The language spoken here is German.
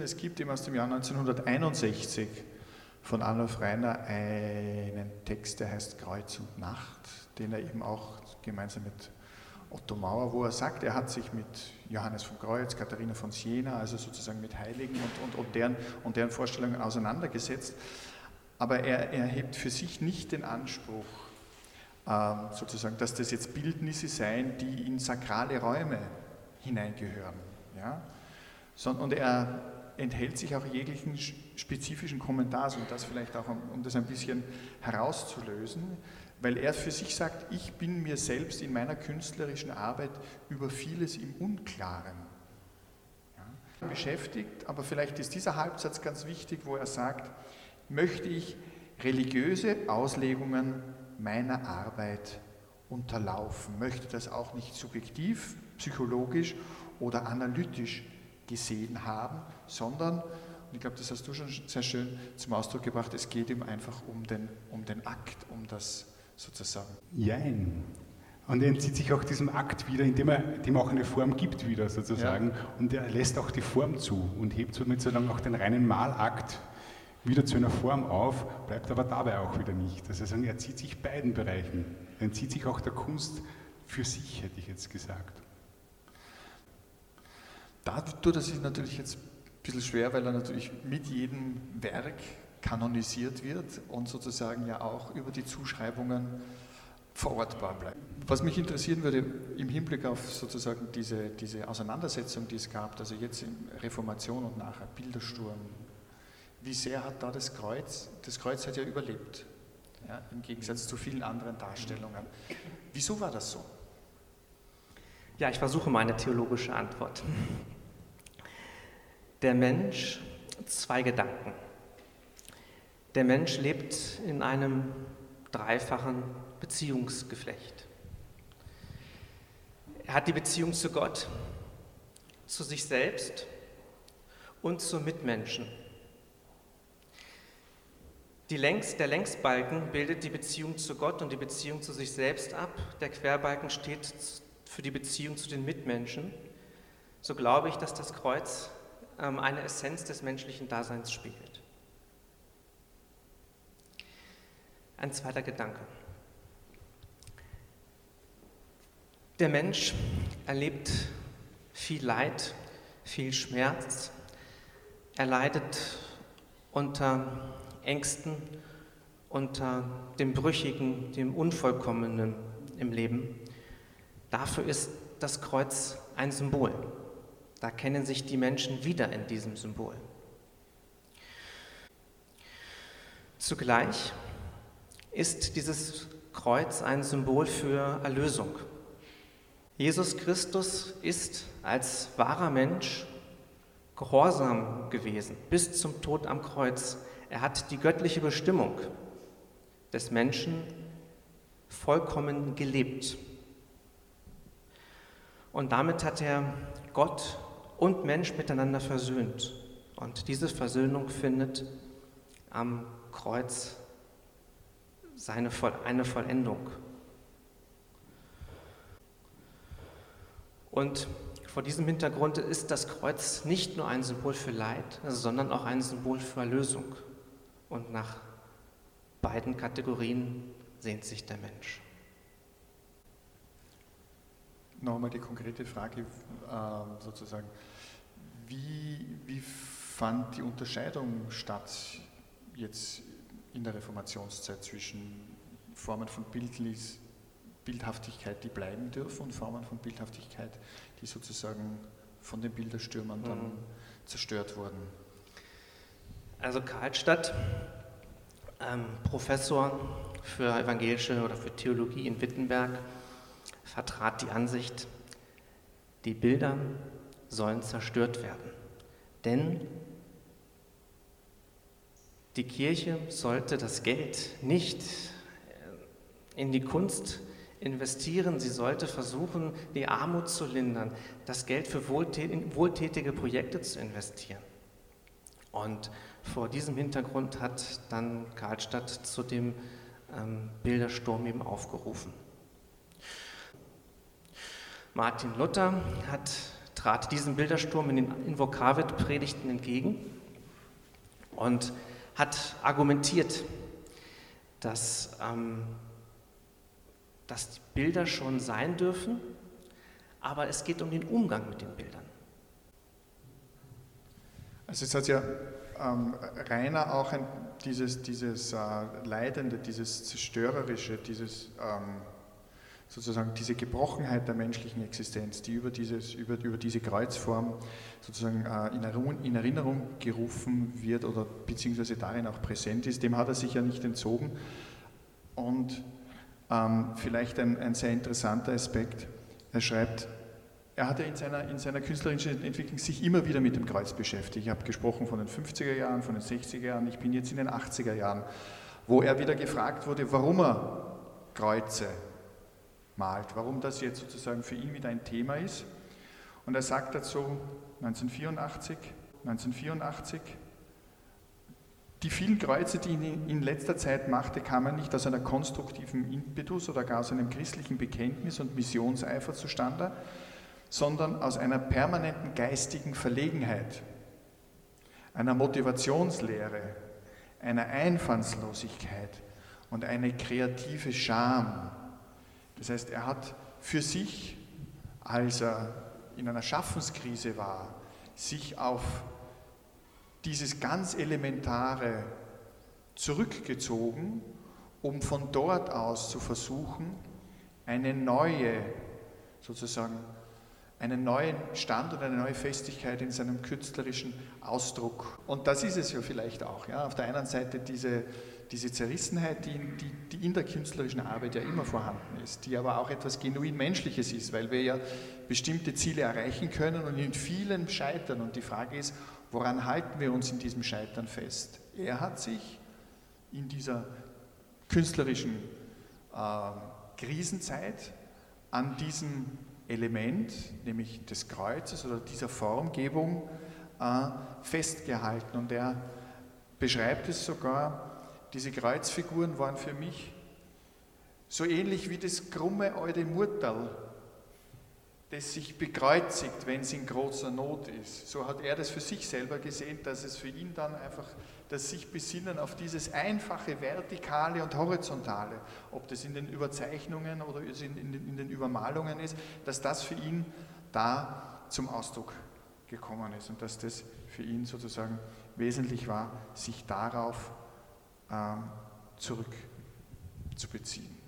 Es gibt eben aus dem Jahr 1961 von Adolf Reiner einen Text, der heißt Kreuz und Nacht, den er eben auch gemeinsam mit Otto Mauer, wo er sagt, er hat sich mit Johannes vom Kreuz, Katharina von Siena, also sozusagen mit Heiligen und, und, und, deren, und deren Vorstellungen auseinandergesetzt. Aber er, er hebt für sich nicht den Anspruch, ähm, sozusagen, dass das jetzt Bildnisse seien, die in sakrale Räume hineingehören. Ja? Und er enthält sich auch jeglichen spezifischen Kommentars, um das vielleicht auch, um das ein bisschen herauszulösen, weil er für sich sagt, ich bin mir selbst in meiner künstlerischen Arbeit über vieles im Unklaren. Ja, beschäftigt, aber vielleicht ist dieser Halbsatz ganz wichtig, wo er sagt, möchte ich religiöse Auslegungen meiner Arbeit unterlaufen, möchte das auch nicht subjektiv, psychologisch oder analytisch gesehen haben, sondern, und ich glaube, das hast du schon sehr schön zum Ausdruck gebracht, es geht ihm einfach um den, um den Akt, um das sozusagen. Jein. Und er entzieht sich auch diesem Akt wieder, indem er dem auch eine Form gibt wieder sozusagen. Ja. Und er lässt auch die Form zu und hebt somit sozusagen auch den reinen Malakt wieder zu einer Form auf, bleibt aber dabei auch wieder nicht. Also sagen, er zieht sich beiden Bereichen. Er entzieht sich auch der Kunst für sich, hätte ich jetzt gesagt. Da tut er natürlich jetzt ein bisschen schwer, weil er natürlich mit jedem Werk kanonisiert wird und sozusagen ja auch über die Zuschreibungen verortbar bleibt. Was mich interessieren würde im Hinblick auf sozusagen diese, diese Auseinandersetzung, die es gab, also jetzt in Reformation und nachher Bildersturm, wie sehr hat da das Kreuz, das Kreuz hat ja überlebt, ja, im Gegensatz zu vielen anderen Darstellungen. Wieso war das so? Ja, ich versuche mal eine theologische Antwort. Der Mensch, zwei Gedanken. Der Mensch lebt in einem dreifachen Beziehungsgeflecht. Er hat die Beziehung zu Gott, zu sich selbst und zu Mitmenschen. Längs, der Längsbalken bildet die Beziehung zu Gott und die Beziehung zu sich selbst ab. Der Querbalken steht für die Beziehung zu den Mitmenschen. So glaube ich, dass das Kreuz eine Essenz des menschlichen Daseins spiegelt. Ein zweiter Gedanke. Der Mensch erlebt viel Leid, viel Schmerz. Er leidet unter Ängsten, unter dem Brüchigen, dem Unvollkommenen im Leben. Dafür ist das Kreuz ein Symbol. Da kennen sich die Menschen wieder in diesem Symbol. Zugleich ist dieses Kreuz ein Symbol für Erlösung. Jesus Christus ist als wahrer Mensch gehorsam gewesen bis zum Tod am Kreuz. Er hat die göttliche Bestimmung des Menschen vollkommen gelebt. Und damit hat er Gott und Mensch miteinander versöhnt. Und diese Versöhnung findet am Kreuz seine, eine Vollendung. Und vor diesem Hintergrund ist das Kreuz nicht nur ein Symbol für Leid, sondern auch ein Symbol für Erlösung. Und nach beiden Kategorien sehnt sich der Mensch. Nochmal die konkrete Frage äh, sozusagen. Wie, wie fand die Unterscheidung statt jetzt in der Reformationszeit zwischen Formen von Bildlis, Bildhaftigkeit, die bleiben dürfen, und Formen von Bildhaftigkeit, die sozusagen von den Bilderstürmern dann mhm. zerstört wurden? Also Karlstadt, ähm, Professor für evangelische oder für Theologie in Wittenberg, vertrat die Ansicht, die Bilder sollen zerstört werden. Denn die Kirche sollte das Geld nicht in die Kunst investieren, sie sollte versuchen, die Armut zu lindern, das Geld für wohltätige Projekte zu investieren. Und vor diesem Hintergrund hat dann Karlstadt zu dem ähm, Bildersturm eben aufgerufen. Martin Luther hat trat diesem Bildersturm in den Invokavit-Predigten entgegen und hat argumentiert, dass, ähm, dass die Bilder schon sein dürfen, aber es geht um den Umgang mit den Bildern. Also es hat ja ähm, Rainer auch ein, dieses, dieses äh, Leidende, dieses Zerstörerische, dieses ähm, sozusagen diese Gebrochenheit der menschlichen Existenz, die über, dieses, über, über diese Kreuzform sozusagen äh, in, Erinnerung, in, Erinnerung, gerufen wird oder beziehungsweise darin auch präsent ist, dem hat er sich ja nicht entzogen. Und ähm, vielleicht ein, ein sehr interessanter Aspekt, er schreibt, er hat ja in seiner, in seiner künstlerischen Entwicklung sich immer wieder mit dem Kreuz beschäftigt. Ich habe gesprochen von den 50er Jahren, von den 60er Jahren, ich bin jetzt in den 80er Jahren, wo er wieder gefragt wurde, warum er Kreuze malt, warum das jetzt sozusagen für ihn wieder ein Thema ist. Und er sagt dazu 1984, 1984, die vielen Kreuze, die ich in letzter Zeit machte, kamen nicht aus einer konstruktiven Impetus oder gar aus einem christlichen Bekenntnis und Missionseifer zustande, sondern aus einer permanenten geistigen Verlegenheit, einer Motivationslehre, einer Einfallslosigkeit und eine kreative Scham, das heißt, er hat für sich, als er in einer Schaffenskrise war, sich auf dieses ganz Elementare zurückgezogen, um von dort aus zu versuchen, eine neue, sozusagen, einen neuen Stand und eine neue Festigkeit in seinem künstlerischen Ausdruck. Und das ist es ja vielleicht auch. Ja? Auf der einen Seite diese diese Zerrissenheit, die, die, die, in der künstlerischen Arbeit ja immer vorhanden ist, die aber auch etwas genuin Menschliches ist, weil wir ja bestimmte Ziele erreichen können und in vielen scheitern. Und die Frage ist, woran halten wir uns in diesem Scheitern fest? Er hat sich in dieser künstlerischen äh, Krisenzeit an diesem Element, nämlich des Kreuzes oder dieser Formgebung, äh, festgehalten. Und er beschreibt es sogar diese Kreuzfiguren waren für mich so ähnlich wie das krumme alte Murtal, das sich bekreuzigt, wenn es in großer Not ist. So hat er das für sich selber gesehen, dass es für ihn dann einfach das sich besinnen auf dieses einfache, vertikale und horizontale, ob das in den Überzeichnungen oder in den, Übermalungen ist, dass das für ihn da zum Ausdruck gekommen ist und dass das für ihn sozusagen wesentlich war, sich darauf ähm, zurückzubeziehen.